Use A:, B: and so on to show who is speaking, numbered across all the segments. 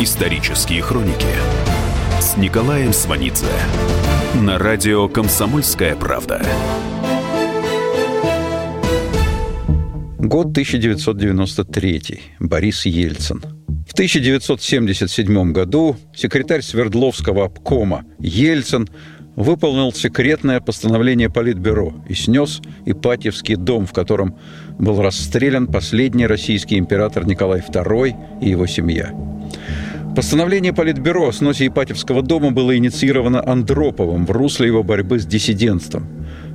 A: Исторические хроники с Николаем Сванидзе на радио «Комсомольская правда».
B: Год 1993. Борис Ельцин. В 1977 году секретарь Свердловского обкома Ельцин выполнил секретное постановление Политбюро и снес Ипатьевский дом, в котором был расстрелян последний российский император Николай II и его семья. Постановление Политбюро о сносе Ипатьевского дома было инициировано Андроповым в русле его борьбы с диссидентством.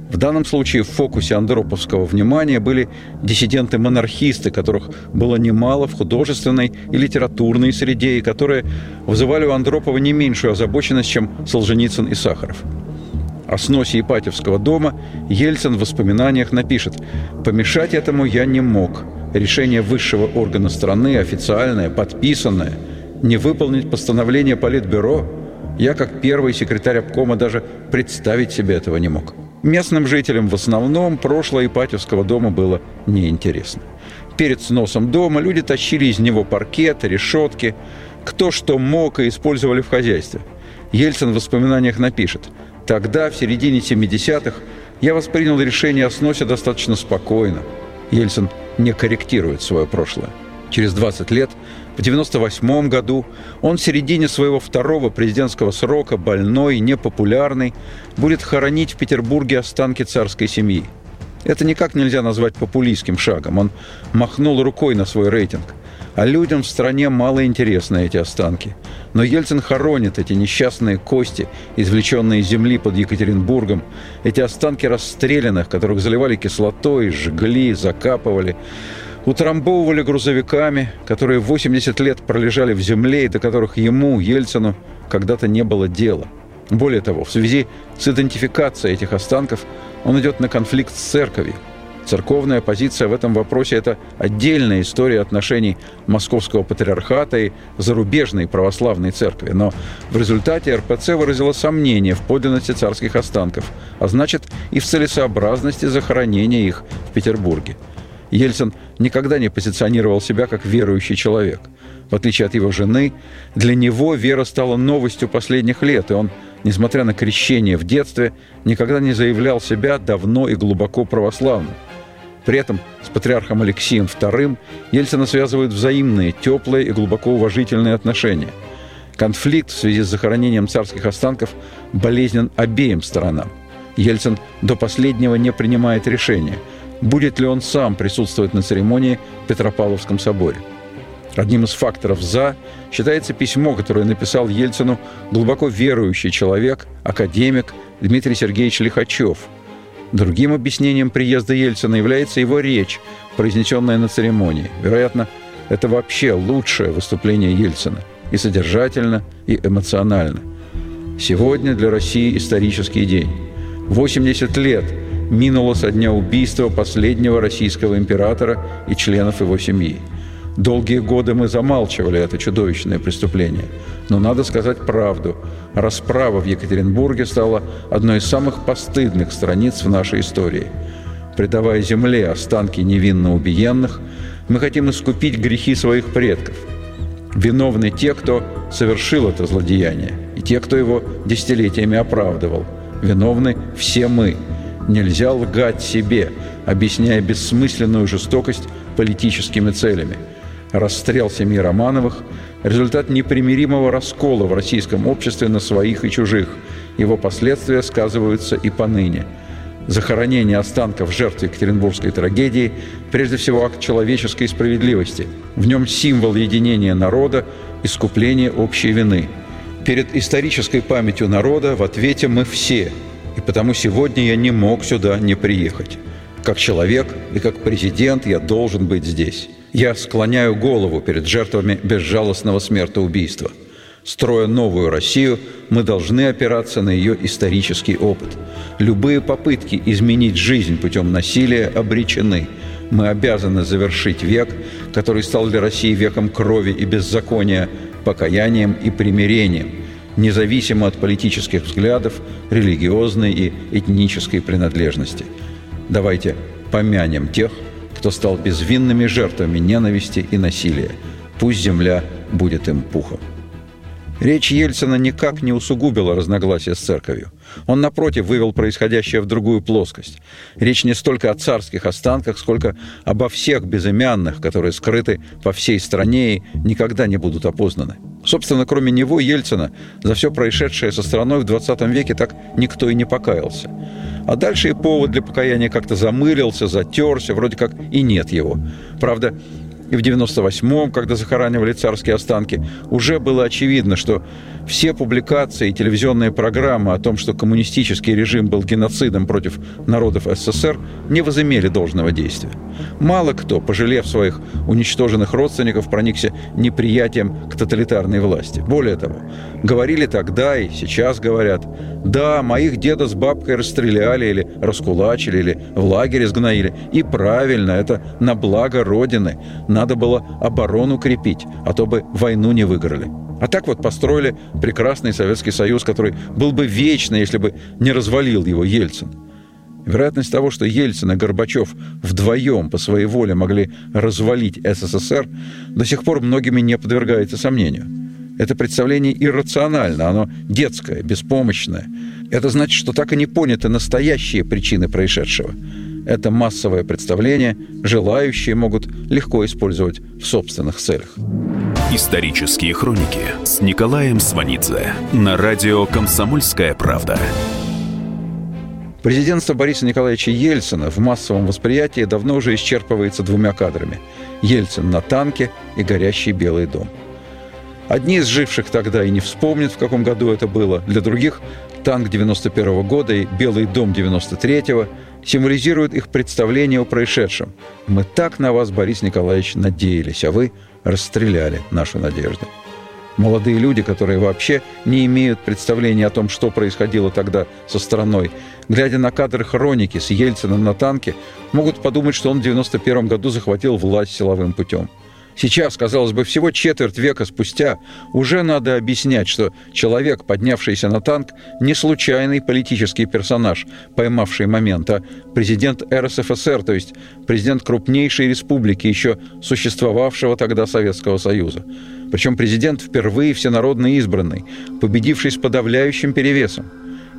B: В данном случае в фокусе андроповского внимания были диссиденты-монархисты, которых было немало в художественной и литературной среде, и которые вызывали у Андропова не меньшую озабоченность, чем Солженицын и Сахаров. О сносе Ипатьевского дома Ельцин в воспоминаниях напишет «Помешать этому я не мог. Решение высшего органа страны, официальное, подписанное, не выполнить постановление Политбюро, я как первый секретарь обкома даже представить себе этого не мог». Местным жителям в основном прошлое Ипатьевского дома было неинтересно. Перед сносом дома люди тащили из него паркеты, решетки, кто что мог и использовали в хозяйстве. Ельцин в воспоминаниях напишет «Тогда, в середине 70-х, я воспринял решение о сносе достаточно спокойно». Ельцин не корректирует свое прошлое. Через 20 лет, в 1998 году, он в середине своего второго президентского срока, больной, непопулярный, будет хоронить в Петербурге останки царской семьи. Это никак нельзя назвать популистским шагом. Он махнул рукой на свой рейтинг. А людям в стране мало интересны эти останки. Но Ельцин хоронит эти несчастные кости, извлеченные из земли под Екатеринбургом, эти останки расстрелянных, которых заливали кислотой, жгли, закапывали утрамбовывали грузовиками, которые 80 лет пролежали в земле и до которых ему, Ельцину, когда-то не было дела. Более того, в связи с идентификацией этих останков он идет на конфликт с церковью. Церковная позиция в этом вопросе – это отдельная история отношений Московского патриархата и зарубежной православной церкви. Но в результате РПЦ выразила сомнение в подлинности царских останков, а значит и в целесообразности захоронения их в Петербурге – Ельцин никогда не позиционировал себя как верующий человек. В отличие от его жены, для него вера стала новостью последних лет, и он, несмотря на крещение в детстве, никогда не заявлял себя давно и глубоко православным. При этом с патриархом Алексием II Ельцина связывают взаимные, теплые и глубоко уважительные отношения. Конфликт в связи с захоронением царских останков болезнен обеим сторонам. Ельцин до последнего не принимает решения – будет ли он сам присутствовать на церемонии в Петропавловском соборе. Одним из факторов «за» считается письмо, которое написал Ельцину глубоко верующий человек, академик Дмитрий Сергеевич Лихачев. Другим объяснением приезда Ельцина является его речь, произнесенная на церемонии. Вероятно, это вообще лучшее выступление Ельцина и содержательно, и эмоционально. Сегодня для России исторический день. 80 лет – минуло со дня убийства последнего российского императора и членов его семьи. Долгие годы мы замалчивали это чудовищное преступление. Но надо сказать правду. Расправа в Екатеринбурге стала одной из самых постыдных страниц в нашей истории. Предавая земле останки невинно убиенных, мы хотим искупить грехи своих предков. Виновны те, кто совершил это злодеяние, и те, кто его десятилетиями оправдывал. Виновны все мы – Нельзя лгать себе, объясняя бессмысленную жестокость политическими целями. Расстрел семьи Романовых – результат непримиримого раскола в российском обществе на своих и чужих. Его последствия сказываются и поныне. Захоронение останков жертв Екатеринбургской трагедии – прежде всего акт человеческой справедливости. В нем символ единения народа, искупление общей вины. Перед исторической памятью народа в ответе мы все – и потому сегодня я не мог сюда не приехать. Как человек и как президент я должен быть здесь. Я склоняю голову перед жертвами безжалостного смертоубийства. Строя новую Россию, мы должны опираться на ее исторический опыт. Любые попытки изменить жизнь путем насилия обречены. Мы обязаны завершить век, который стал для России веком крови и беззакония, покаянием и примирением – независимо от политических взглядов, религиозной и этнической принадлежности. Давайте помянем тех, кто стал безвинными жертвами ненависти и насилия. Пусть земля будет им пухом. Речь Ельцина никак не усугубила разногласия с церковью. Он, напротив, вывел происходящее в другую плоскость. Речь не столько о царских останках, сколько обо всех безымянных, которые скрыты по всей стране и никогда не будут опознаны. Собственно, кроме него, Ельцина, за все происшедшее со страной в 20 веке так никто и не покаялся. А дальше и повод для покаяния как-то замылился, затерся, вроде как и нет его. Правда, и в 98-м, когда захоранивали царские останки, уже было очевидно, что все публикации и телевизионные программы о том, что коммунистический режим был геноцидом против народов СССР, не возымели должного действия. Мало кто, пожалев своих уничтоженных родственников, проникся неприятием к тоталитарной власти. Более того, говорили тогда и сейчас говорят, да, моих деда с бабкой расстреляли или раскулачили, или в лагере сгноили. И правильно, это на благо Родины. Надо было оборону крепить, а то бы войну не выиграли. А так вот построили прекрасный Советский Союз, который был бы вечный, если бы не развалил его Ельцин. Вероятность того, что Ельцин и Горбачев вдвоем по своей воле могли развалить СССР, до сих пор многими не подвергается сомнению. Это представление иррационально, оно детское, беспомощное. Это значит, что так и не поняты настоящие причины происшедшего. Это массовое представление, желающие могут легко использовать в собственных целях.
A: Исторические хроники с Николаем Сванидзе на радио «Комсомольская правда».
B: Президентство Бориса Николаевича Ельцина в массовом восприятии давно уже исчерпывается двумя кадрами. Ельцин на танке и горящий Белый дом. Одни из живших тогда и не вспомнят, в каком году это было. Для других танк 91 -го года и Белый дом 93-го символизируют их представление о происшедшем. Мы так на вас, Борис Николаевич, надеялись, а вы расстреляли нашу надежду. Молодые люди, которые вообще не имеют представления о том, что происходило тогда со страной, глядя на кадры хроники с Ельциным на танке, могут подумать, что он в 91 году захватил власть силовым путем. Сейчас, казалось бы, всего четверть века спустя уже надо объяснять, что человек, поднявшийся на танк, не случайный политический персонаж, поймавший момент, а президент РСФСР, то есть президент крупнейшей республики, еще существовавшего тогда Советского Союза. Причем президент впервые всенародно избранный, победивший с подавляющим перевесом.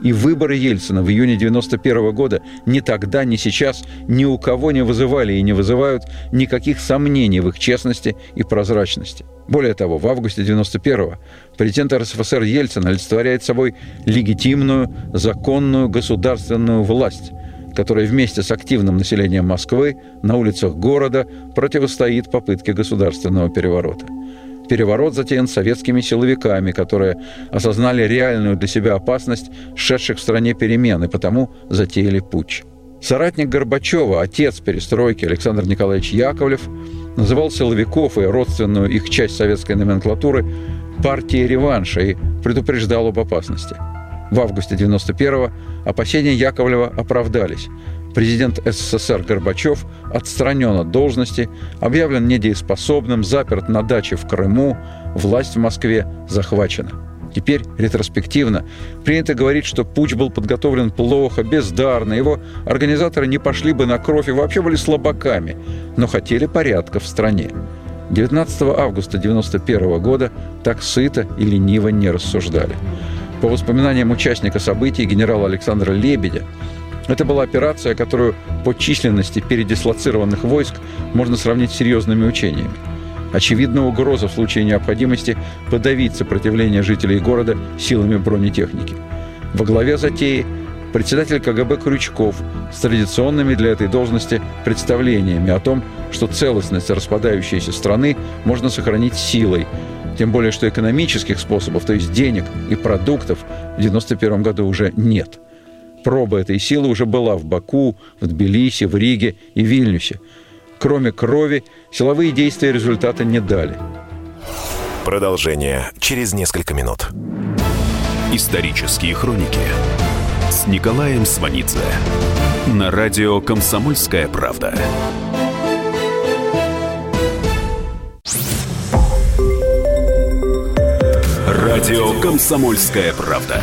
B: И выборы Ельцина в июне 91 года ни тогда, ни сейчас ни у кого не вызывали и не вызывают никаких сомнений в их честности и прозрачности. Более того, в августе 91-го президент РСФСР Ельцин олицетворяет собой легитимную, законную государственную власть, которая вместе с активным населением Москвы на улицах города противостоит попытке государственного переворота переворот затеян советскими силовиками, которые осознали реальную для себя опасность шедших в стране перемен и потому затеяли путь. Соратник Горбачева, отец перестройки Александр Николаевич Яковлев, называл силовиков и родственную их часть советской номенклатуры партией реванша и предупреждал об опасности. В августе 91-го опасения Яковлева оправдались – Президент СССР Горбачев отстранен от должности, объявлен недееспособным, заперт на даче в Крыму, власть в Москве захвачена. Теперь, ретроспективно, принято говорить, что путь был подготовлен плохо, бездарно, его организаторы не пошли бы на кровь и вообще были слабаками, но хотели порядка в стране. 19 августа 1991 года так сыто и лениво не рассуждали. По воспоминаниям участника событий генерала Александра Лебедя, это была операция, которую по численности передислоцированных войск можно сравнить с серьезными учениями. Очевидна угроза в случае необходимости подавить сопротивление жителей города силами бронетехники. Во главе затеи председатель КГБ Крючков с традиционными для этой должности представлениями о том, что целостность распадающейся страны можно сохранить силой, тем более что экономических способов, то есть денег и продуктов, в 1991 году уже нет – Проба этой силы уже была в Баку, в Тбилиси, в Риге и Вильнюсе. Кроме крови, силовые действия результата не дали.
A: Продолжение через несколько минут. Исторические хроники с Николаем Сванидзе на радио «Комсомольская правда». Радио «Комсомольская правда».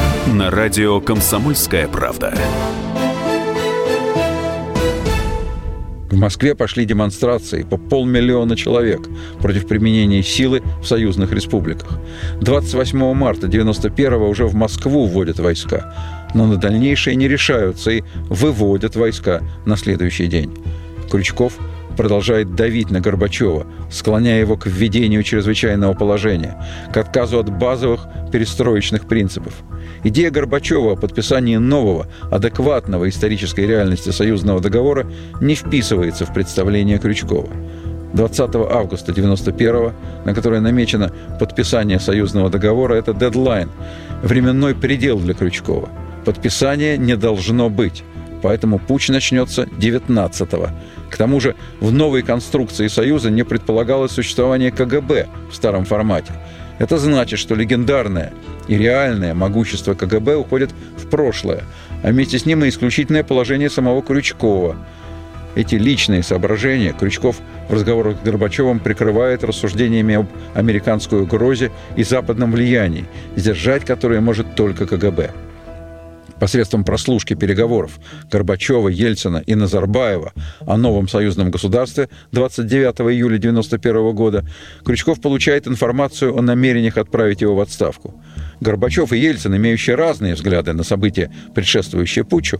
A: на радио «Комсомольская правда».
B: В Москве пошли демонстрации по полмиллиона человек против применения силы в союзных республиках. 28 марта 91 уже в Москву вводят войска, но на дальнейшее не решаются и выводят войска на следующий день. Крючков – продолжает давить на Горбачева, склоняя его к введению чрезвычайного положения, к отказу от базовых перестроечных принципов. Идея Горбачева о подписании нового, адекватного исторической реальности союзного договора не вписывается в представление Крючкова. 20 августа 1991, на которое намечено подписание союзного договора, это дедлайн, временной предел для Крючкова. Подписания не должно быть, поэтому путь начнется 19 -го. К тому же в новой конструкции Союза не предполагалось существование КГБ в старом формате. Это значит, что легендарное и реальное могущество КГБ уходит в прошлое, а вместе с ним и исключительное положение самого Крючкова. Эти личные соображения Крючков в разговорах с Горбачевым прикрывает рассуждениями об американской угрозе и западном влиянии, сдержать которые может только КГБ посредством прослушки переговоров Горбачева, Ельцина и Назарбаева о новом союзном государстве 29 июля 1991 года, Крючков получает информацию о намерениях отправить его в отставку. Горбачев и Ельцин, имеющие разные взгляды на события, предшествующие путчу,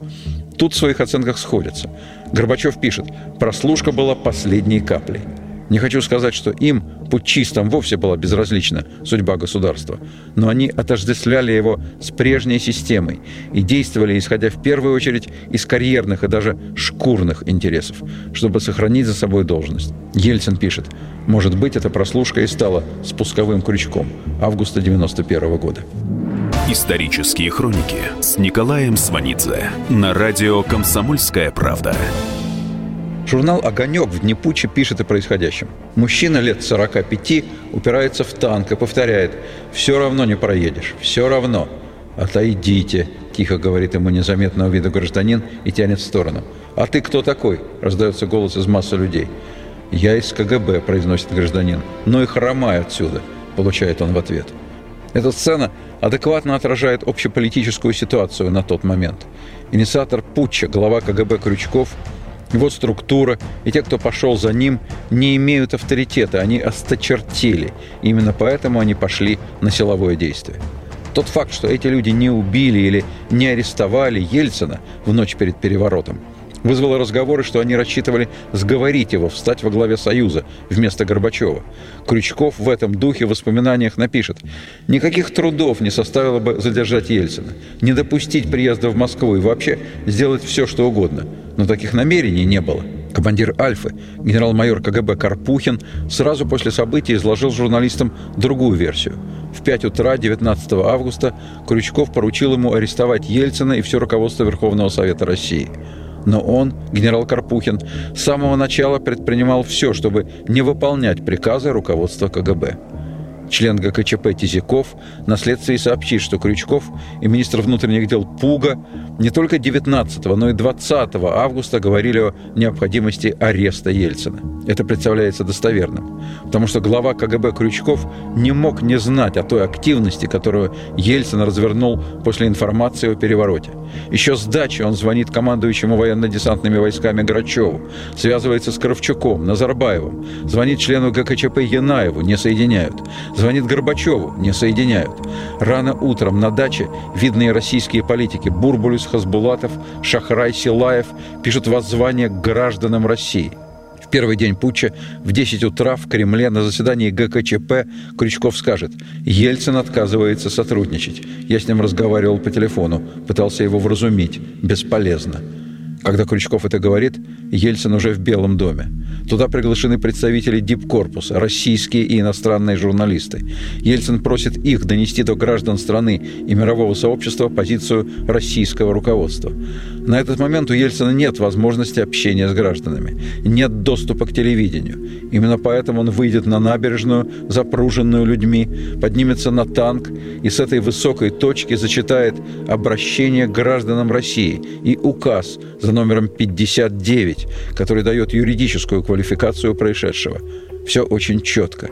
B: тут в своих оценках сходятся. Горбачев пишет, прослушка была последней каплей. Не хочу сказать, что им, путчистам, вовсе была безразлична судьба государства, но они отождествляли его с прежней системой и действовали, исходя в первую очередь из карьерных и даже шкурных интересов, чтобы сохранить за собой должность. Ельцин пишет, может быть, эта прослушка и стала спусковым крючком августа 91 года.
A: Исторические хроники с Николаем Сванидзе на радио «Комсомольская правда».
B: Журнал «Огонек» в дни путча пишет о происходящем. Мужчина лет 45 упирается в танк и повторяет «Все равно не проедешь, все равно». «Отойдите», – тихо говорит ему незаметного вида гражданин и тянет в сторону. «А ты кто такой?» – раздается голос из массы людей. «Я из КГБ», – произносит гражданин. «Ну и хромай отсюда», – получает он в ответ. Эта сцена адекватно отражает общеполитическую ситуацию на тот момент. Инициатор путча, глава КГБ Крючков – его структура и те, кто пошел за ним, не имеют авторитета, они осточертели. Именно поэтому они пошли на силовое действие. Тот факт, что эти люди не убили или не арестовали Ельцина в ночь перед переворотом – вызвало разговоры, что они рассчитывали сговорить его встать во главе Союза вместо Горбачева. Крючков в этом духе в воспоминаниях напишет «Никаких трудов не составило бы задержать Ельцина, не допустить приезда в Москву и вообще сделать все, что угодно. Но таких намерений не было». Командир «Альфы», генерал-майор КГБ Карпухин, сразу после событий изложил журналистам другую версию. В 5 утра 19 августа Крючков поручил ему арестовать Ельцина и все руководство Верховного Совета России – но он, генерал Карпухин, с самого начала предпринимал все, чтобы не выполнять приказы руководства КГБ. Член ГКЧП Тизяков на следствии сообщит, что Крючков и министр внутренних дел Пуга не только 19, но и 20 августа говорили о необходимости ареста Ельцина. Это представляется достоверным, потому что глава КГБ Крючков не мог не знать о той активности, которую Ельцин развернул после информации о перевороте. Еще с дачи он звонит командующему военно-десантными войсками Грачеву, связывается с Кравчуком, Назарбаевым, звонит члену ГКЧП Янаеву, не соединяют, звонит Горбачеву, не соединяют. Рано утром на даче видные российские политики Бурбулюс, Хасбулатов, Шахрай, Силаев пишут воззвание к гражданам России – В первый день путча в 10 утра в Кремле на заседании ГКЧП Крючков скажет «Ельцин отказывается сотрудничать. Я с ним разговаривал по телефону, пытался его вразумить. Бесполезно». Когда Крючков это говорит, Ельцин уже в Белом доме. Туда приглашены представители Дипкорпуса, российские и иностранные журналисты. Ельцин просит их донести до граждан страны и мирового сообщества позицию российского руководства. На этот момент у Ельцина нет возможности общения с гражданами, нет доступа к телевидению. Именно поэтому он выйдет на набережную, запруженную людьми, поднимется на танк и с этой высокой точки зачитает обращение к гражданам России и указ за номером 59, который дает юридическую квалификацию происшедшего. Все очень четко.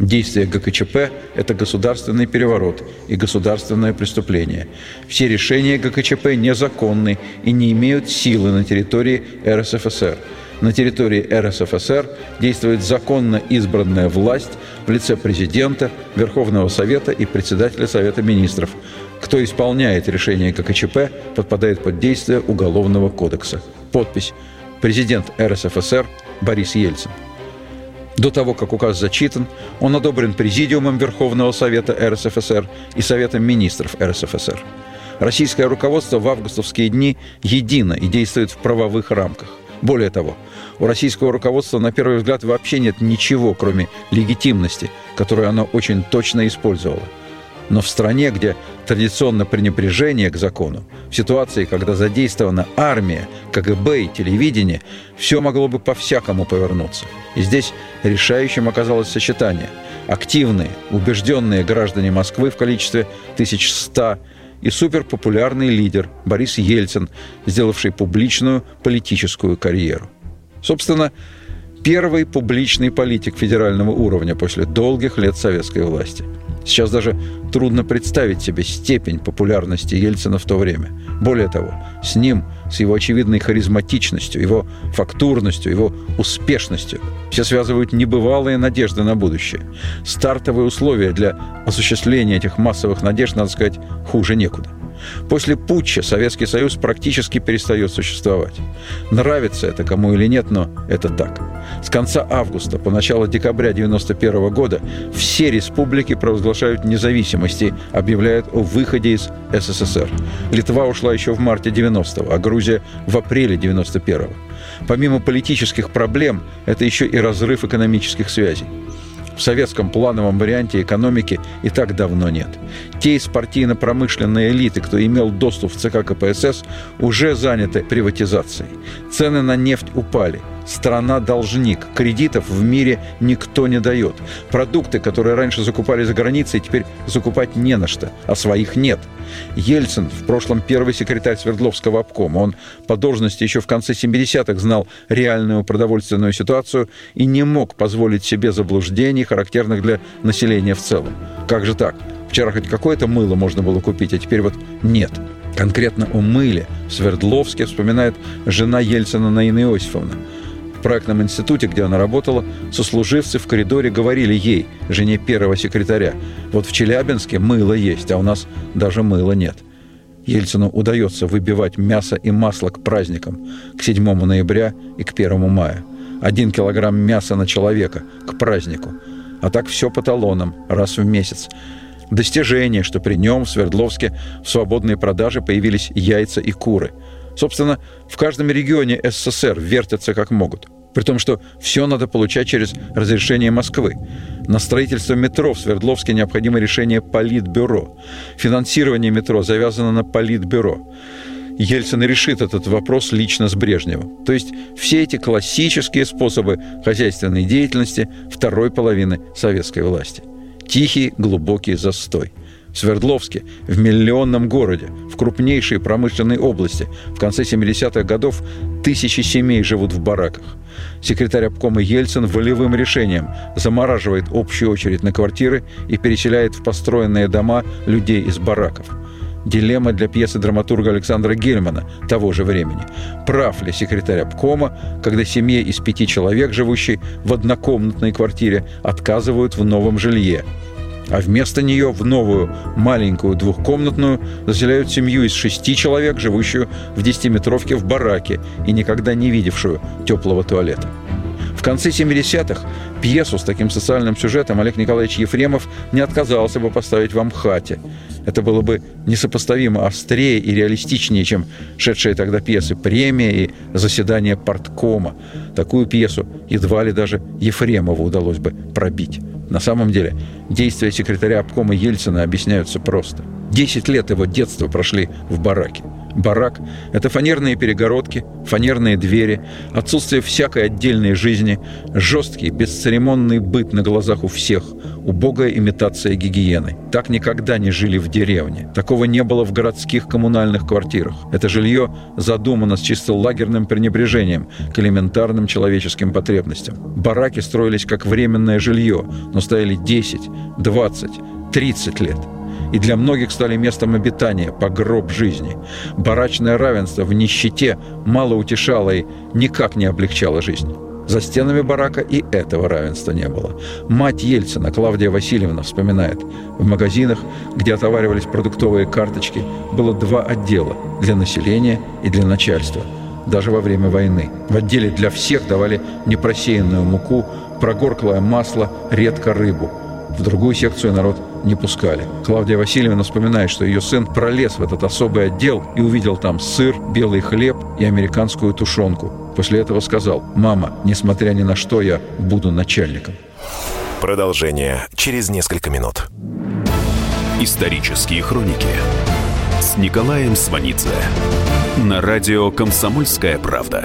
B: Действие ГКЧП – это государственный переворот и государственное преступление. Все решения ГКЧП незаконны и не имеют силы на территории РСФСР. На территории РСФСР действует законно избранная власть в лице президента, Верховного Совета и председателя Совета Министров. Кто исполняет решение ГКЧП, подпадает под действие Уголовного кодекса. Подпись «Президент РСФСР Борис Ельцин». До того, как указ зачитан, он одобрен Президиумом Верховного Совета РСФСР и Советом Министров РСФСР. Российское руководство в августовские дни едино и действует в правовых рамках. Более того, у российского руководства на первый взгляд вообще нет ничего, кроме легитимности, которую оно очень точно использовало – но в стране, где традиционно пренебрежение к закону, в ситуации, когда задействована армия, КГБ и телевидение, все могло бы по-всякому повернуться. И здесь решающим оказалось сочетание. Активные, убежденные граждане Москвы в количестве 1100 и суперпопулярный лидер Борис Ельцин, сделавший публичную политическую карьеру. Собственно, первый публичный политик федерального уровня после долгих лет советской власти – Сейчас даже трудно представить себе степень популярности Ельцина в то время. Более того, с ним, с его очевидной харизматичностью, его фактурностью, его успешностью, все связывают небывалые надежды на будущее. Стартовые условия для осуществления этих массовых надежд, надо сказать, хуже некуда. После путча Советский Союз практически перестает существовать. Нравится это кому или нет, но это так. С конца августа по начало декабря 1991 года все республики провозглашают независимость и объявляют о выходе из СССР. Литва ушла еще в марте 90-го, а Грузия в апреле 91-го. Помимо политических проблем, это еще и разрыв экономических связей. В советском плановом варианте экономики и так давно нет. Те из партийно-промышленной элиты, кто имел доступ в ЦК КПСС, уже заняты приватизацией. Цены на нефть упали – страна-должник. Кредитов в мире никто не дает. Продукты, которые раньше закупали за границей, теперь закупать не на что, а своих нет. Ельцин, в прошлом первый секретарь Свердловского обкома, он по должности еще в конце 70-х знал реальную продовольственную ситуацию и не мог позволить себе заблуждений, характерных для населения в целом. Как же так? Вчера хоть какое-то мыло можно было купить, а теперь вот нет. Конкретно о мыле в Свердловске вспоминает жена Ельцина Наина Иосифовна – в проектном институте, где она работала, сослуживцы в коридоре говорили ей, жене первого секретаря, вот в Челябинске мыло есть, а у нас даже мыла нет. Ельцину удается выбивать мясо и масло к праздникам, к 7 ноября и к 1 мая. Один килограмм мяса на человека к празднику. А так все по талонам, раз в месяц. Достижение, что при нем в Свердловске в свободной продаже появились яйца и куры – Собственно, в каждом регионе СССР вертятся как могут. При том, что все надо получать через разрешение Москвы. На строительство метро в Свердловске необходимо решение Политбюро. Финансирование метро завязано на Политбюро. Ельцин решит этот вопрос лично с Брежневым. То есть все эти классические способы хозяйственной деятельности второй половины советской власти. Тихий, глубокий застой – Свердловске, в миллионном городе, в крупнейшей промышленной области. В конце 70-х годов тысячи семей живут в бараках. Секретарь обкома Ельцин волевым решением замораживает общую очередь на квартиры и переселяет в построенные дома людей из бараков. Дилемма для пьесы драматурга Александра Гельмана того же времени. Прав ли секретарь обкома, когда семье из пяти человек, живущей в однокомнатной квартире, отказывают в новом жилье – а вместо нее в новую маленькую двухкомнатную заселяют семью из шести человек, живущую в десятиметровке в бараке и никогда не видевшую теплого туалета. В конце 70-х пьесу с таким социальным сюжетом Олег Николаевич Ефремов не отказался бы поставить в Амхате. Это было бы несопоставимо острее и реалистичнее, чем шедшие тогда пьесы «Премия» и «Заседание парткома». Такую пьесу едва ли даже Ефремову удалось бы пробить. На самом деле, действия секретаря обкома Ельцина объясняются просто. Десять лет его детства прошли в бараке – Барак – это фанерные перегородки, фанерные двери, отсутствие всякой отдельной жизни, жесткий, бесцеремонный быт на глазах у всех, убогая имитация гигиены. Так никогда не жили в деревне. Такого не было в городских коммунальных квартирах. Это жилье задумано с чисто лагерным пренебрежением к элементарным человеческим потребностям. Бараки строились как временное жилье, но стояли 10, 20, 30 лет – и для многих стали местом обитания, погроб жизни. Барачное равенство в нищете мало утешало и никак не облегчало жизнь. За стенами барака и этого равенства не было. Мать Ельцина, Клавдия Васильевна, вспоминает, в магазинах, где отоваривались продуктовые карточки, было два отдела – для населения и для начальства. Даже во время войны. В отделе для всех давали непросеянную муку, прогорклое масло, редко рыбу. В другую секцию народ не пускали. Клавдия Васильевна вспоминает, что ее сын пролез в этот особый отдел и увидел там сыр, белый хлеб и американскую тушенку. После этого сказал, «Мама, несмотря ни на что, я буду начальником».
A: Продолжение через несколько минут. Исторические хроники с Николаем Сванидзе на радио «Комсомольская правда».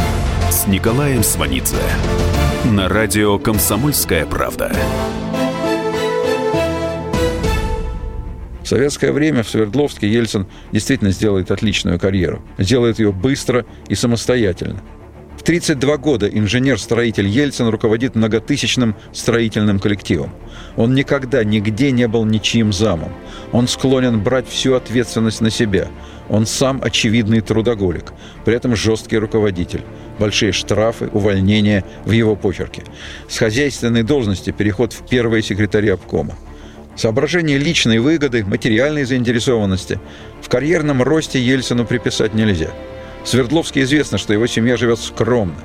A: с Николаем Сванидзе на радио «Комсомольская правда».
B: В советское время в Свердловске Ельцин действительно сделает отличную карьеру. Сделает ее быстро и самостоятельно. В 32 года инженер-строитель Ельцин руководит многотысячным строительным коллективом. Он никогда нигде не был ничьим замом. Он склонен брать всю ответственность на себя. Он сам очевидный трудоголик, при этом жесткий руководитель. Большие штрафы, увольнения в его почерке. С хозяйственной должности переход в первые секретари обкома. Соображение личной выгоды, материальной заинтересованности в карьерном росте Ельцину приписать нельзя – Свердловске известно, что его семья живет скромно.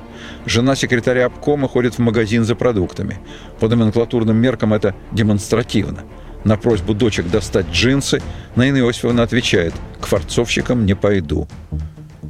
B: Жена секретаря обкома ходит в магазин за продуктами. По номенклатурным меркам это демонстративно. На просьбу дочек достать джинсы Наина Иосифовна отвечает «К форцовщикам не пойду».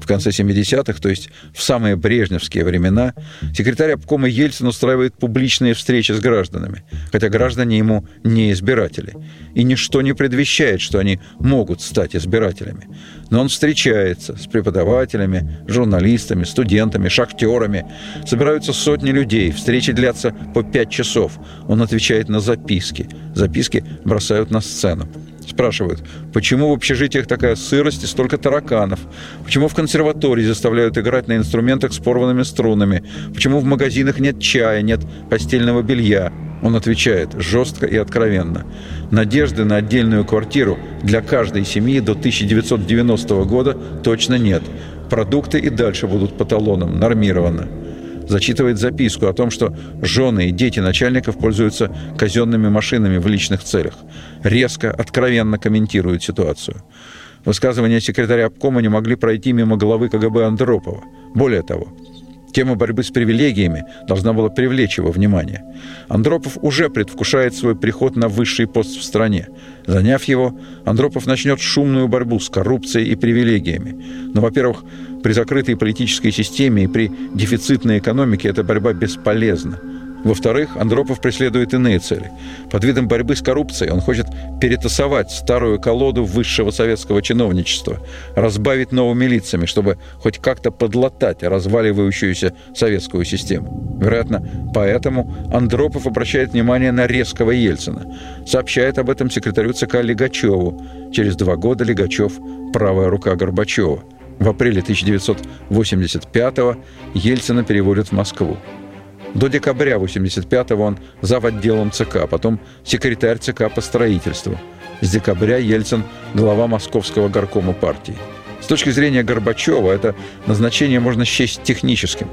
B: В конце 70-х, то есть в самые брежневские времена, секретарь обкома Ельцин устраивает публичные встречи с гражданами, хотя граждане ему не избиратели. И ничто не предвещает, что они могут стать избирателями. Но он встречается с преподавателями, журналистами, студентами, шахтерами. Собираются сотни людей, встречи длятся по пять часов. Он отвечает на записки. Записки бросают на сцену. Спрашивают, почему в общежитиях такая сырость и столько тараканов? Почему в консерватории заставляют играть на инструментах с порванными струнами? Почему в магазинах нет чая, нет постельного белья? Он отвечает жестко и откровенно. Надежды на отдельную квартиру для каждой семьи до 1990 года точно нет. Продукты и дальше будут по талонам, нормированно зачитывает записку о том, что жены и дети начальников пользуются казенными машинами в личных целях. Резко, откровенно комментирует ситуацию. Высказывания секретаря обкома не могли пройти мимо главы КГБ Андропова. Более того, Тема борьбы с привилегиями должна была привлечь его внимание. Андропов уже предвкушает свой приход на высший пост в стране. Заняв его, Андропов начнет шумную борьбу с коррупцией и привилегиями. Но, во-первых, при закрытой политической системе и при дефицитной экономике эта борьба бесполезна. Во-вторых, Андропов преследует иные цели. Под видом борьбы с коррупцией он хочет перетасовать старую колоду высшего советского чиновничества, разбавить новыми лицами, чтобы хоть как-то подлатать разваливающуюся советскую систему. Вероятно, поэтому Андропов обращает внимание на резкого Ельцина. Сообщает об этом секретарю ЦК Легачеву. Через два года Легачев – правая рука Горбачева. В апреле 1985-го Ельцина переводят в Москву. До декабря 85-го он зав. отделом ЦК, потом секретарь ЦК по строительству. С декабря Ельцин – глава Московского горкома партии. С точки зрения Горбачева это назначение можно счесть техническим.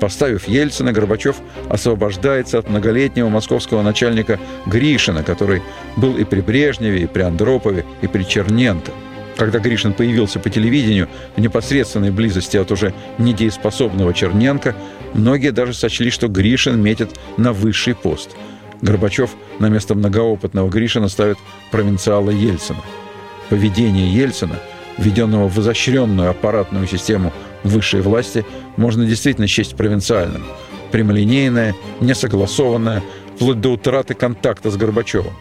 B: Поставив Ельцина, Горбачев освобождается от многолетнего московского начальника Гришина, который был и при Брежневе, и при Андропове, и при Черненко – когда Гришин появился по телевидению в непосредственной близости от уже недееспособного Черненко, многие даже сочли, что Гришин метит на высший пост. Горбачев на место многоопытного Гришина ставит провинциала Ельцина. Поведение Ельцина, введенного в изощренную аппаратную систему высшей власти, можно действительно счесть провинциальным. Прямолинейное, несогласованное, вплоть до утраты контакта с Горбачевым.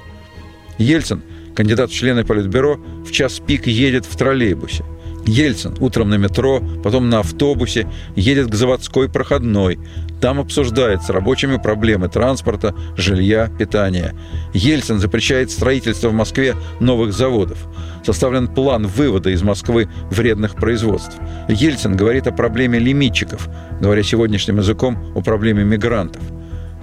B: Ельцин – Кандидат в члены Политбюро в час пик едет в троллейбусе. Ельцин утром на метро, потом на автобусе, едет к заводской проходной. Там обсуждает с рабочими проблемы транспорта, жилья, питания. Ельцин запрещает строительство в Москве новых заводов. Составлен план вывода из Москвы вредных производств. Ельцин говорит о проблеме лимитчиков, говоря сегодняшним языком, о проблеме мигрантов.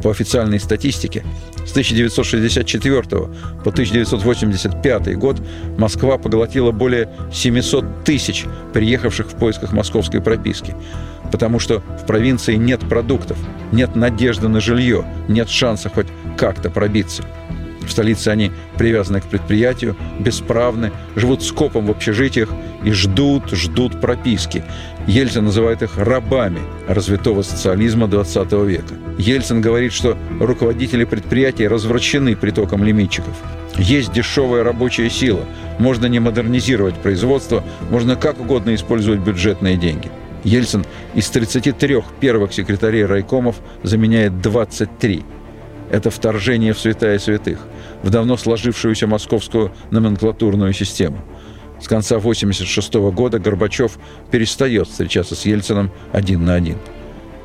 B: По официальной статистике, с 1964 по 1985 год Москва поглотила более 700 тысяч приехавших в поисках московской прописки. Потому что в провинции нет продуктов, нет надежды на жилье, нет шанса хоть как-то пробиться. В столице они привязаны к предприятию, бесправны, живут скопом в общежитиях и ждут, ждут прописки. Ельцин называет их рабами развитого социализма XX века. Ельцин говорит, что руководители предприятий развращены притоком лимитчиков. Есть дешевая рабочая сила. Можно не модернизировать производство, можно как угодно использовать бюджетные деньги. Ельцин из 33 первых секретарей райкомов заменяет 23. Это вторжение в святая святых – в давно сложившуюся московскую номенклатурную систему. С конца 1986 года Горбачев перестает встречаться с Ельцином один на один.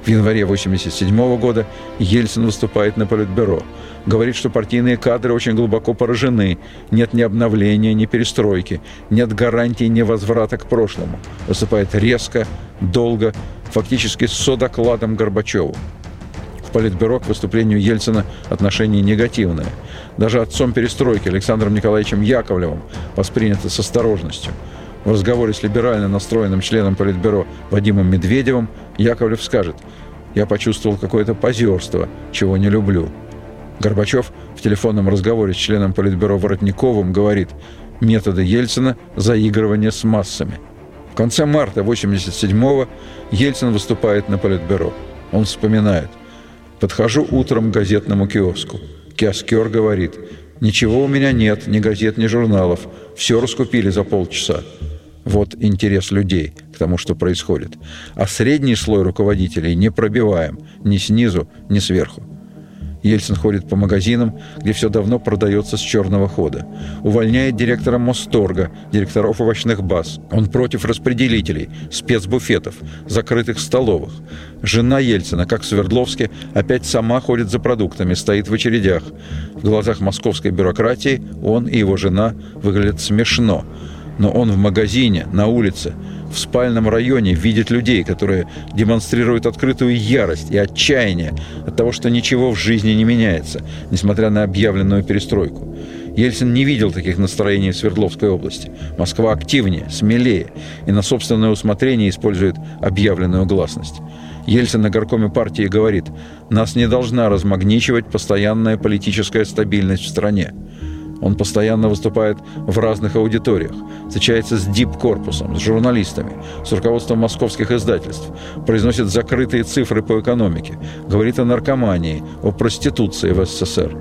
B: В январе 1987 года Ельцин выступает на Политбюро. Говорит, что партийные кадры очень глубоко поражены. Нет ни обновления, ни перестройки. Нет гарантии невозврата к прошлому. Выступает резко, долго, фактически с докладом Горбачеву. Политбюро к выступлению Ельцина отношение негативное. Даже отцом перестройки Александром Николаевичем Яковлевым воспринято с осторожностью. В разговоре с либерально настроенным членом Политбюро Вадимом Медведевым Яковлев скажет «Я почувствовал какое-то позерство, чего не люблю». Горбачев в телефонном разговоре с членом Политбюро Воротниковым говорит «Методы Ельцина – заигрывание с массами». В конце марта 1987-го Ельцин выступает на Политбюро. Он вспоминает – Подхожу утром к газетному киоску. Киоскер говорит, «Ничего у меня нет, ни газет, ни журналов. Все раскупили за полчаса». Вот интерес людей к тому, что происходит. А средний слой руководителей не пробиваем ни снизу, ни сверху. Ельцин ходит по магазинам, где все давно продается с черного хода. Увольняет директора Мосторга, директоров овощных баз. Он против распределителей, спецбуфетов, закрытых столовых. Жена Ельцина, как в Свердловске, опять сама ходит за продуктами, стоит в очередях. В глазах московской бюрократии он и его жена выглядят смешно. Но он в магазине, на улице – в спальном районе видит людей, которые демонстрируют открытую ярость и отчаяние от того, что ничего в жизни не меняется, несмотря на объявленную перестройку. Ельцин не видел таких настроений в Свердловской области. Москва активнее, смелее и на собственное усмотрение использует объявленную гласность. Ельцин на горкоме партии говорит, «Нас не должна размагничивать постоянная политическая стабильность в стране. Он постоянно выступает в разных аудиториях, встречается с дип-корпусом, с журналистами, с руководством московских издательств, произносит закрытые цифры по экономике, говорит о наркомании, о проституции в СССР.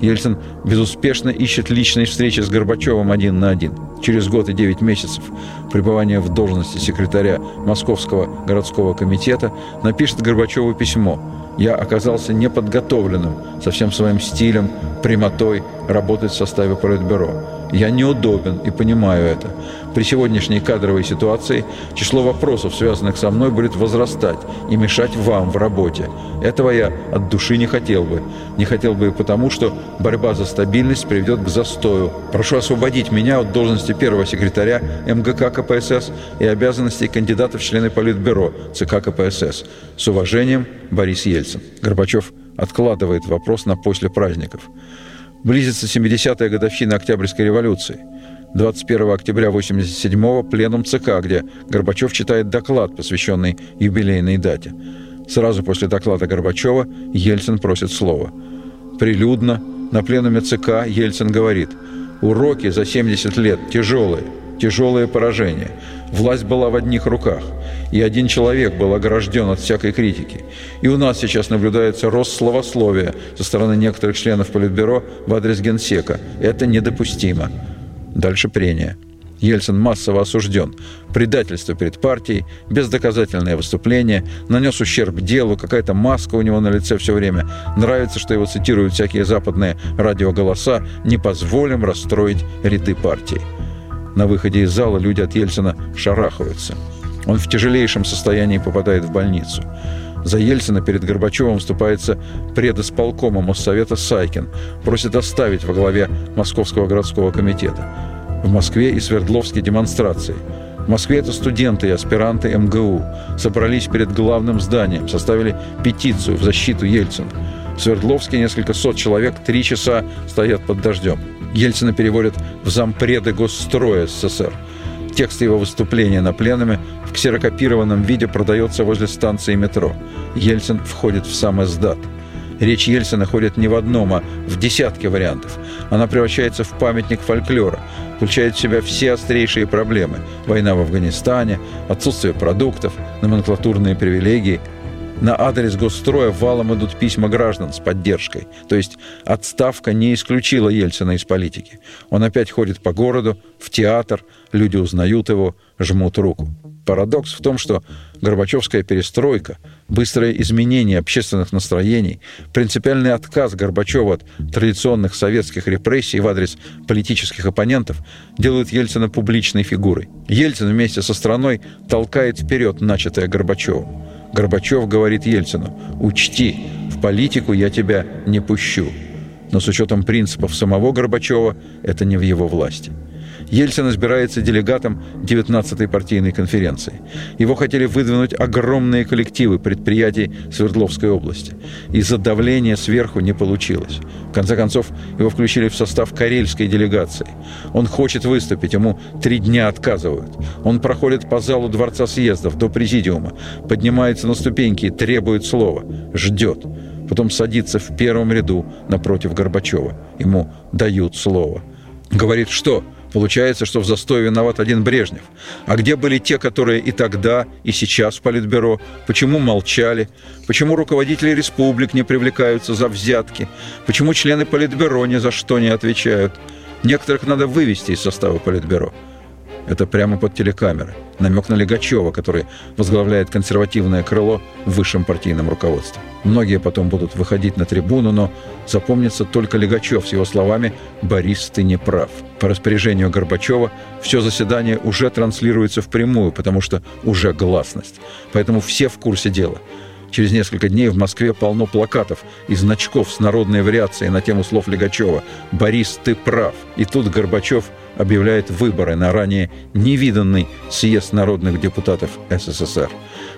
B: Ельцин безуспешно ищет личной встречи с Горбачевым один на один. Через год и девять месяцев пребывания в должности секретаря Московского городского комитета напишет Горбачеву письмо – Я оказался неподготовленным со всем своим стилем, прямотой работать в составе Политбюро. Я неудобен и понимаю это. При сегодняшней кадровой ситуации число вопросов, связанных со мной, будет возрастать и мешать вам в работе. Этого я от души не хотел бы. Не хотел бы и потому, что борьба за стабильность приведет к застою. Прошу освободить меня от должности первого секретаря МГК КПСС и обязанностей кандидата в члены Политбюро ЦК КПСС. С уважением, Борис Ельцин. Горбачев откладывает вопрос на после праздников. Близится 70-я годовщина Октябрьской революции. 21 октября 1987-го пленум ЦК, где Горбачев читает доклад, посвященный юбилейной дате. Сразу после доклада Горбачева Ельцин просит слова. Прилюдно на пленуме ЦК Ельцин говорит «Уроки за 70 лет тяжелые, тяжелые поражения. Власть была в одних руках, и один человек был огражден от всякой критики. И у нас сейчас наблюдается рост словословия со стороны некоторых членов Политбюро в адрес Генсека. Это недопустимо. Дальше прения. Ельцин массово осужден. Предательство перед партией, бездоказательное выступление, нанес ущерб делу, какая-то маска у него на лице все время. Нравится, что его цитируют всякие западные радиоголоса. Не позволим расстроить ряды партии. На выходе из зала люди от Ельцина шарахаются. Он в тяжелейшем состоянии попадает в больницу. За Ельцина перед Горбачевым вступается предисполкома Моссовета Сайкин, просит оставить во главе Московского городского комитета. В Москве и Свердловске демонстрации. В Москве это студенты и аспиранты МГУ собрались перед главным зданием, составили петицию в защиту Ельцина. В Свердловске несколько сот человек три часа стоят под дождем. Ельцина переводят в зампреды Госстроя СССР. Текст его выступления на пленуме в ксерокопированном виде продается возле станции метро. Ельцин входит в сам издат. Речь Ельцина ходит не в одном, а в десятке вариантов. Она превращается в памятник фольклора, включает в себя все острейшие проблемы. Война в Афганистане, отсутствие продуктов, номенклатурные привилегии – на адрес госстроя валом идут письма граждан с поддержкой. То есть отставка не исключила Ельцина из политики. Он опять ходит по городу, в театр, люди узнают его, жмут руку. Парадокс в том, что Горбачевская перестройка, быстрое изменение общественных настроений, принципиальный отказ Горбачева от традиционных советских репрессий в адрес политических оппонентов делают Ельцина публичной фигурой. Ельцин вместе со страной толкает вперед начатое Горбачевым. Горбачев говорит Ельцину, учти, в политику я тебя не пущу. Но с учетом принципов самого Горбачева это не в его власти. Ельцин избирается делегатом 19-й партийной конференции. Его хотели выдвинуть огромные коллективы предприятий Свердловской области. Из-за давления сверху не получилось. В конце концов, его включили в состав карельской делегации. Он хочет выступить, ему три дня отказывают. Он проходит по залу Дворца съездов до президиума, поднимается на ступеньки и требует слова, ждет. Потом садится в первом ряду напротив Горбачева. Ему дают слово. Говорит, что Получается, что в застое виноват один Брежнев. А где были те, которые и тогда, и сейчас в Политбюро? Почему молчали? Почему руководители республик не привлекаются за взятки? Почему члены Политбюро ни за что не отвечают? Некоторых надо вывести из состава Политбюро. Это прямо под телекамеры. Намек на Легачева, который возглавляет консервативное крыло в высшем партийном руководстве. Многие потом будут выходить на трибуну, но запомнится только Легачев с его словами «Борис, ты не прав». По распоряжению Горбачева все заседание уже транслируется впрямую, потому что уже гласность. Поэтому все в курсе дела. Через несколько дней в Москве полно плакатов и значков с народной вариацией на тему слов Легачева «Борис, ты прав». И тут Горбачев – объявляет выборы на ранее невиданный съезд народных депутатов СССР.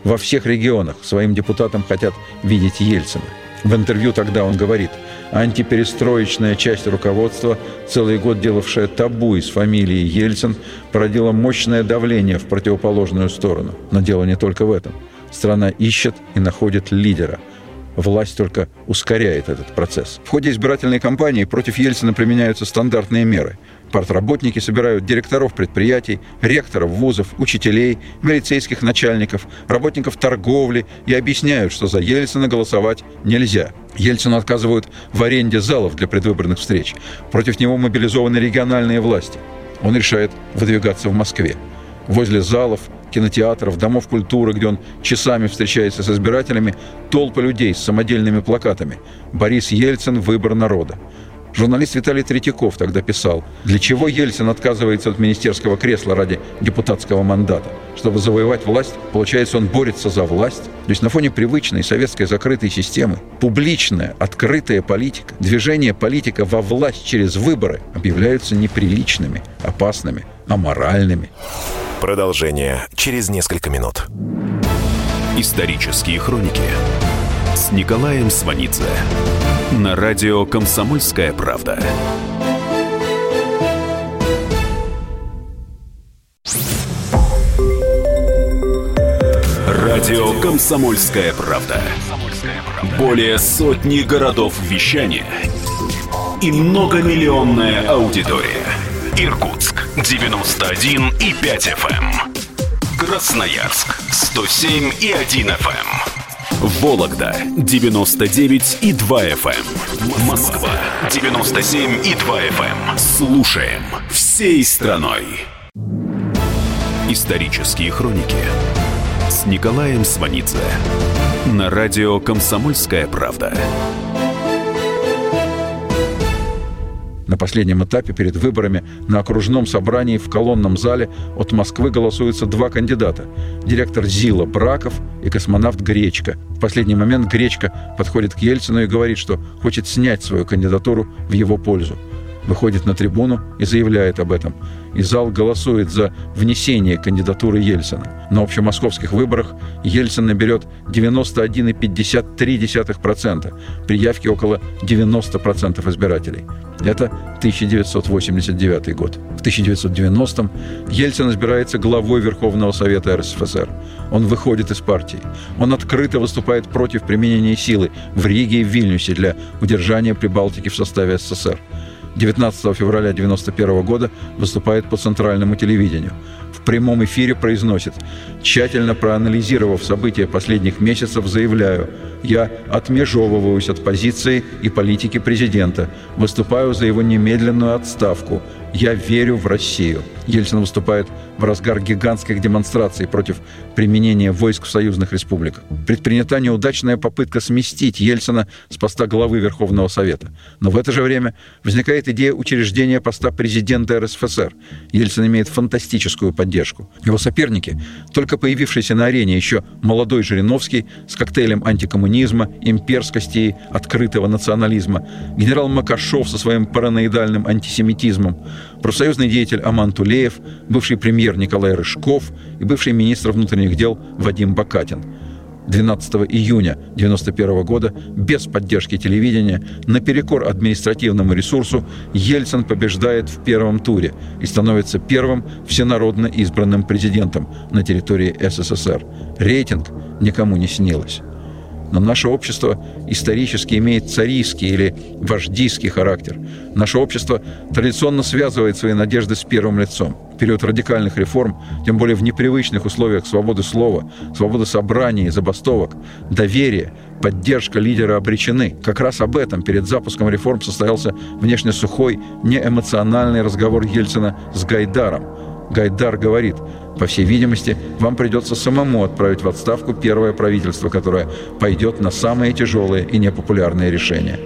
B: Во всех регионах своим депутатам хотят видеть Ельцина. В интервью тогда он говорит, антиперестроечная часть руководства, целый год делавшая табу из фамилии Ельцин, породила мощное давление в противоположную сторону. Но дело не только в этом. Страна ищет и находит лидера – власть только ускоряет этот процесс. В ходе избирательной кампании против Ельцина применяются стандартные меры. Партработники собирают директоров предприятий, ректоров вузов, учителей, милицейских начальников, работников торговли и объясняют, что за Ельцина голосовать нельзя. Ельцину отказывают в аренде залов для предвыборных встреч. Против него мобилизованы региональные власти. Он решает выдвигаться в Москве. Возле залов кинотеатров, домов культуры, где он часами встречается с избирателями, толпы людей с самодельными плакатами. Борис Ельцин – выбор народа. Журналист Виталий Третьяков тогда писал, для чего Ельцин отказывается от министерского кресла ради депутатского мандата? Чтобы завоевать власть, получается, он борется за власть? То есть на фоне привычной советской закрытой системы публичная, открытая политика, движение политика во власть через выборы объявляются неприличными, опасными, аморальными.
A: Продолжение через несколько минут. Исторические хроники с Николаем Сванидзе на радио «Комсомольская правда». Радио «Комсомольская правда». Более сотни городов вещания и многомиллионная аудитория. Иркутск 91 и 5 FM. Эм. Красноярск 107 и 1 FM. Вологда 99 и 2 FM. Эм. Москва 97 и 2 FM. Эм. Слушаем всей страной. Исторические хроники с Николаем Сванидзе на радио «Комсомольская правда».
B: Последнем этапе перед выборами на окружном собрании в колонном зале от Москвы голосуются два кандидата. Директор ЗИЛа Браков и космонавт Гречка. В последний момент Гречка подходит к Ельцину и говорит, что хочет снять свою кандидатуру в его пользу выходит на трибуну и заявляет об этом. И зал голосует за внесение кандидатуры Ельцина. На общемосковских выборах Ельцин наберет 91,53%, при явке около 90% избирателей. Это 1989 год. В 1990-м Ельцин избирается главой Верховного Совета РСФСР. Он выходит из партии. Он открыто выступает против применения силы в Риге и в Вильнюсе для удержания Прибалтики в составе СССР. 19 февраля 1991 года выступает по центральному телевидению. В прямом эфире произносит «Тщательно проанализировав события последних месяцев, заявляю, я отмежевываюсь от позиции и политики президента, выступаю за его немедленную отставку, «Я верю в Россию». Ельцин выступает в разгар гигантских демонстраций против применения войск в союзных республиках. Предпринята неудачная попытка сместить Ельцина с поста главы Верховного Совета. Но в это же время возникает идея учреждения поста президента РСФСР. Ельцин имеет фантастическую поддержку. Его соперники, только появившийся на арене еще молодой Жириновский с коктейлем антикоммунизма, имперскости и открытого национализма, генерал Макашов со своим параноидальным антисемитизмом, профсоюзный деятель Аман Тулеев, бывший премьер Николай Рыжков и бывший министр внутренних дел Вадим Бакатин. 12 июня 1991 года без поддержки телевидения наперекор административному ресурсу Ельцин побеждает в первом туре и становится первым всенародно избранным президентом на территории СССР. Рейтинг никому не снилось. Но наше общество исторически имеет царийский или вождийский характер. Наше общество традиционно связывает свои надежды с первым лицом. В период радикальных реформ, тем более в непривычных условиях свободы слова, свободы собраний и забастовок, доверие, поддержка лидера обречены. Как раз об этом перед запуском реформ состоялся внешне сухой, неэмоциональный разговор Ельцина с Гайдаром. Гайдар говорит – по всей видимости, вам придется самому отправить в отставку первое правительство, которое пойдет на самые тяжелые и непопулярные решения.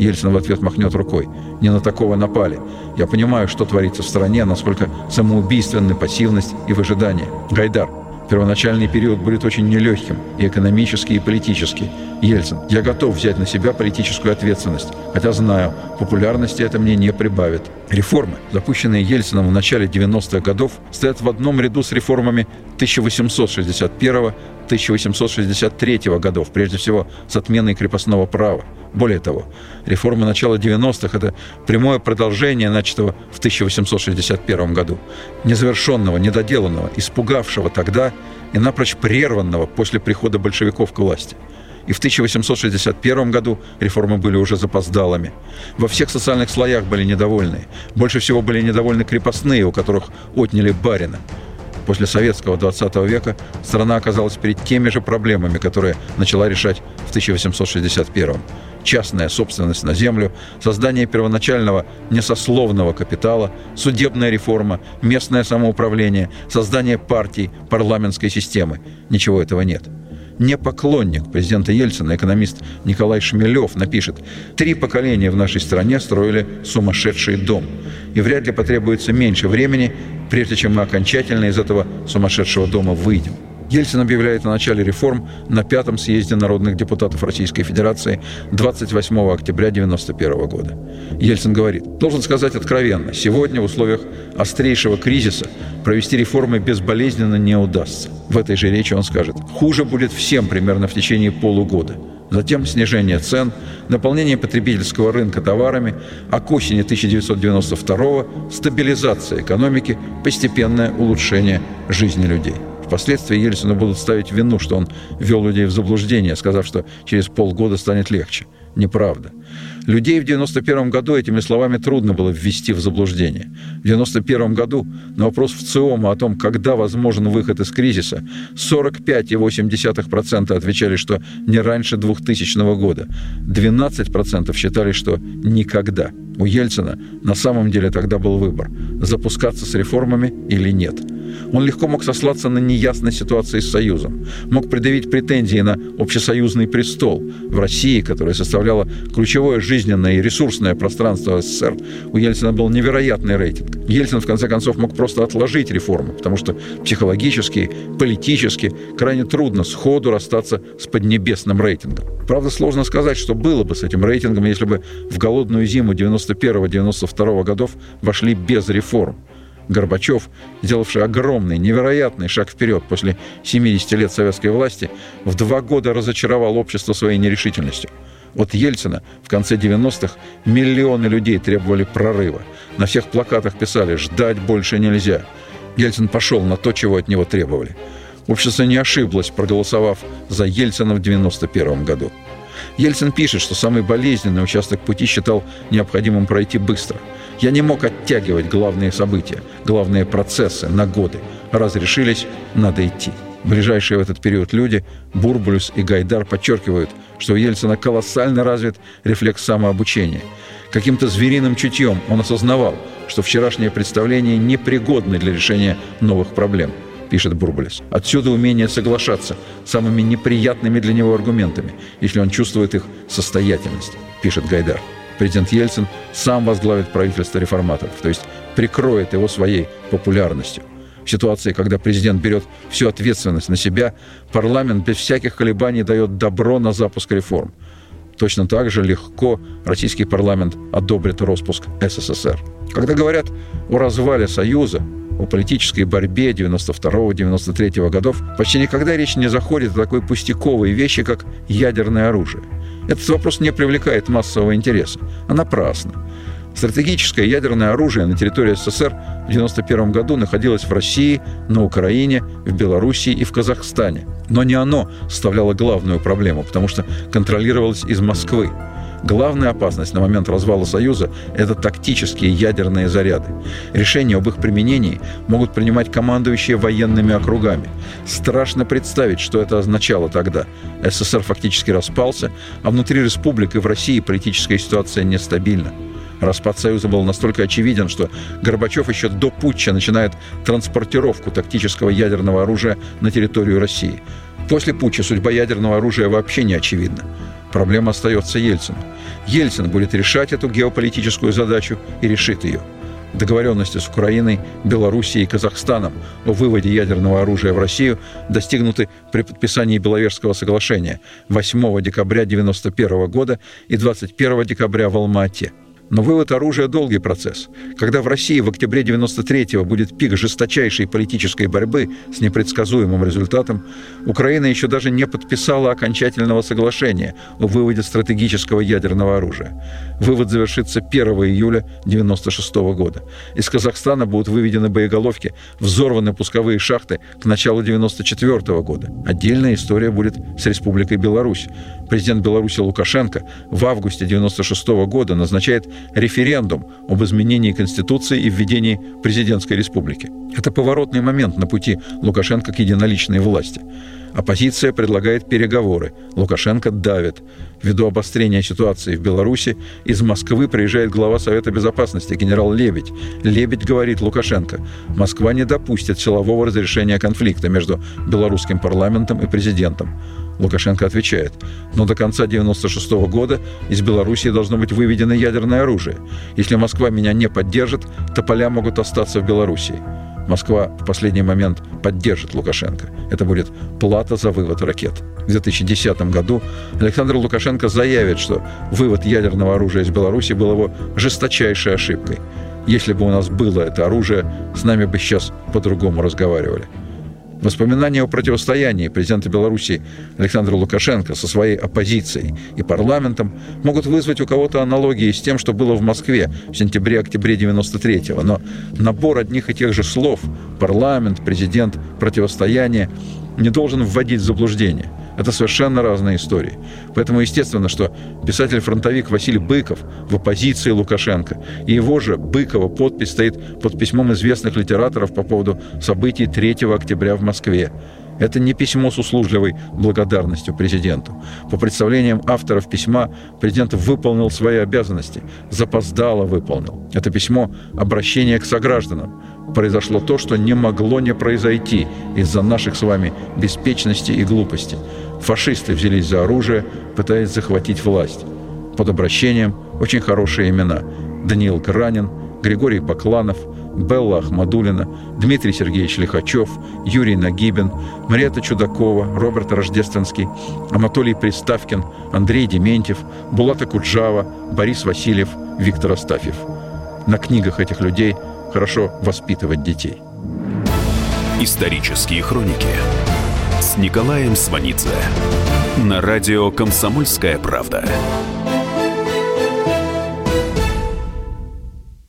B: Ельцин в ответ махнет рукой. Не на такого напали. Я понимаю, что творится в стране, насколько самоубийственны пассивность и выжидание. Гайдар, Первоначальный период будет очень нелегким, и экономический, и политический. Ельцин, я готов взять на себя политическую ответственность, хотя знаю, популярности это мне не прибавит. Реформы, запущенные Ельцином в начале 90-х годов, стоят в одном ряду с реформами 1861-1863 годов, прежде всего с отменой крепостного права. Более того, реформы начала 90-х – это прямое продолжение начатого в 1861 году, незавершенного, недоделанного, испугавшего тогда и напрочь прерванного после прихода большевиков к власти. И в 1861 году реформы были уже запоздалыми. Во всех социальных слоях были недовольны. Больше всего были недовольны крепостные, у которых отняли барина. После советского 20 века страна оказалась перед теми же проблемами, которые начала решать в 1861 частная собственность на землю, создание первоначального несословного капитала, судебная реформа, местное самоуправление, создание партий, парламентской системы. Ничего этого нет – не поклонник президента Ельцина, экономист Николай Шмелев, напишет, «Три поколения в нашей стране строили сумасшедший дом, и вряд ли потребуется меньше времени, прежде чем мы окончательно из этого сумасшедшего дома выйдем». Ельцин объявляет о начале реформ на пятом съезде народных депутатов Российской Федерации 28 октября 1991 года. Ельцин говорит, должен сказать откровенно, сегодня в условиях острейшего кризиса провести реформы безболезненно не удастся. В этой же речи он скажет, хуже будет всем примерно в течение полугода. Затем снижение цен, наполнение потребительского рынка товарами, а к осени 1992 стабилизация экономики, постепенное улучшение жизни людей. Впоследствии Ельцину будут ставить вину, что он ввел людей в заблуждение, сказав, что через полгода станет легче. Неправда. Людей в 91 году этими словами трудно было ввести в заблуждение. В 91 году на вопрос в ЦИОМа о том, когда возможен выход из кризиса, 45,8% отвечали, что не раньше 2000 года. 12% считали, что никогда. У Ельцина на самом деле тогда был выбор – запускаться с реформами или нет – он легко мог сослаться на неясность ситуации с Союзом, мог предъявить претензии на общесоюзный престол в России, которая составляла ключевое жизненное и ресурсное пространство СССР. У Ельцина был невероятный рейтинг. Ельцин, в конце концов, мог просто отложить реформу, потому что психологически, политически крайне трудно сходу расстаться с поднебесным рейтингом. Правда, сложно сказать, что было бы с этим рейтингом, если бы в голодную зиму 91-92 годов вошли без реформ. Горбачев, сделавший огромный, невероятный шаг вперед после 70 лет советской власти, в два года разочаровал общество своей нерешительностью. От Ельцина в конце 90-х миллионы людей требовали прорыва. На всех плакатах писали «ждать больше нельзя». Ельцин пошел на то, чего от него требовали. Общество не ошиблось, проголосовав за Ельцина в 91 году. Ельцин пишет, что самый болезненный участок пути считал необходимым пройти быстро – я не мог оттягивать главные события, главные процессы на годы. Разрешились, надо идти. Ближайшие в этот период люди, Бурбулюс и Гайдар, подчеркивают, что у Ельцина колоссально развит рефлекс самообучения. Каким-то звериным чутьем он осознавал, что вчерашнее представление непригодно для решения новых проблем – пишет Бурбулис. Отсюда умение соглашаться самыми неприятными для него аргументами, если он чувствует их состоятельность, пишет Гайдар президент Ельцин сам возглавит правительство реформаторов, то есть прикроет его своей популярностью. В ситуации, когда президент берет всю ответственность на себя, парламент без всяких колебаний дает добро на запуск реформ. Точно так же легко российский парламент одобрит распуск СССР. Когда говорят о развале Союза, о политической борьбе 92-93 годов, почти никогда речь не заходит о такой пустяковой вещи, как ядерное оружие – этот вопрос не привлекает массового интереса, а напрасно. Стратегическое ядерное оружие на территории СССР в 1991 году находилось в России, на Украине, в Белоруссии и в Казахстане. Но не оно составляло главную проблему, потому что контролировалось из Москвы. Главная опасность на момент развала Союза – это тактические ядерные заряды. Решения об их применении могут принимать командующие военными округами. Страшно представить, что это означало тогда. СССР фактически распался, а внутри республик и в России политическая ситуация нестабильна. Распад Союза был настолько очевиден, что Горбачев еще до путча начинает транспортировку тактического ядерного оружия на территорию России. После путча судьба ядерного оружия вообще не очевидна. Проблема остается Ельцину. Ельцин будет решать эту геополитическую задачу и решит ее. Договоренности с Украиной, Белоруссией и Казахстаном о выводе ядерного оружия в Россию достигнуты при подписании Беловежского соглашения 8 декабря 1991 года и 21 декабря в Алма-Ате – но вывод оружия – долгий процесс. Когда в России в октябре 93-го будет пик жесточайшей политической борьбы с непредсказуемым результатом, Украина еще даже не подписала окончательного соглашения о выводе стратегического ядерного оружия. Вывод завершится 1 июля 96 года. Из Казахстана будут выведены боеголовки, взорваны пусковые шахты к началу 94 года. Отдельная история будет с Республикой Беларусь. Президент Беларуси Лукашенко в августе 96 года назначает референдум об изменении Конституции и введении президентской республики. Это поворотный момент на пути Лукашенко к единоличной власти. Оппозиция предлагает переговоры. Лукашенко давит. Ввиду обострения ситуации в Беларуси из Москвы приезжает глава Совета Безопасности генерал Лебедь. Лебедь говорит Лукашенко, Москва не допустит силового разрешения конфликта между белорусским парламентом и президентом. Лукашенко отвечает, но до конца 1996 года из Белоруссии должно быть выведено ядерное оружие. Если Москва меня не поддержит, то поля могут остаться в Белоруссии. Москва в последний момент поддержит Лукашенко. Это будет плата за вывод ракет. В 2010 году Александр Лукашенко заявит, что вывод ядерного оружия из Беларуси был его жесточайшей ошибкой. Если бы у нас было это оружие, с нами бы сейчас по-другому разговаривали. Воспоминания о противостоянии президента Беларуси Александра Лукашенко со своей оппозицией и парламентом могут вызвать у кого-то аналогии с тем, что было в Москве в сентябре-октябре 93-го. Но набор одних и тех же слов – парламент, президент, противостояние – не должен вводить в заблуждение – это совершенно разные истории. Поэтому естественно, что писатель-фронтовик Василий Быков в оппозиции Лукашенко, и его же Быкова подпись стоит под письмом известных литераторов по поводу событий 3 октября в Москве. Это не письмо с услужливой благодарностью президенту. По представлениям авторов письма, президент выполнил свои обязанности, запоздало выполнил. Это письмо – обращение к согражданам. Произошло то, что не могло не произойти из-за наших с вами беспечности и глупости. Фашисты взялись за оружие, пытаясь захватить власть. Под обращением очень хорошие имена. Даниил Гранин, Григорий Покланов – Белла Ахмадулина, Дмитрий Сергеевич Лихачев, Юрий Нагибин, Мариэта Чудакова, Роберт Рождественский, Анатолий Приставкин, Андрей Дементьев, Булата Куджава, Борис Васильев, Виктор Астафьев. На книгах этих людей хорошо воспитывать детей.
A: Исторические хроники с Николаем Сванидзе на радио «Комсомольская правда».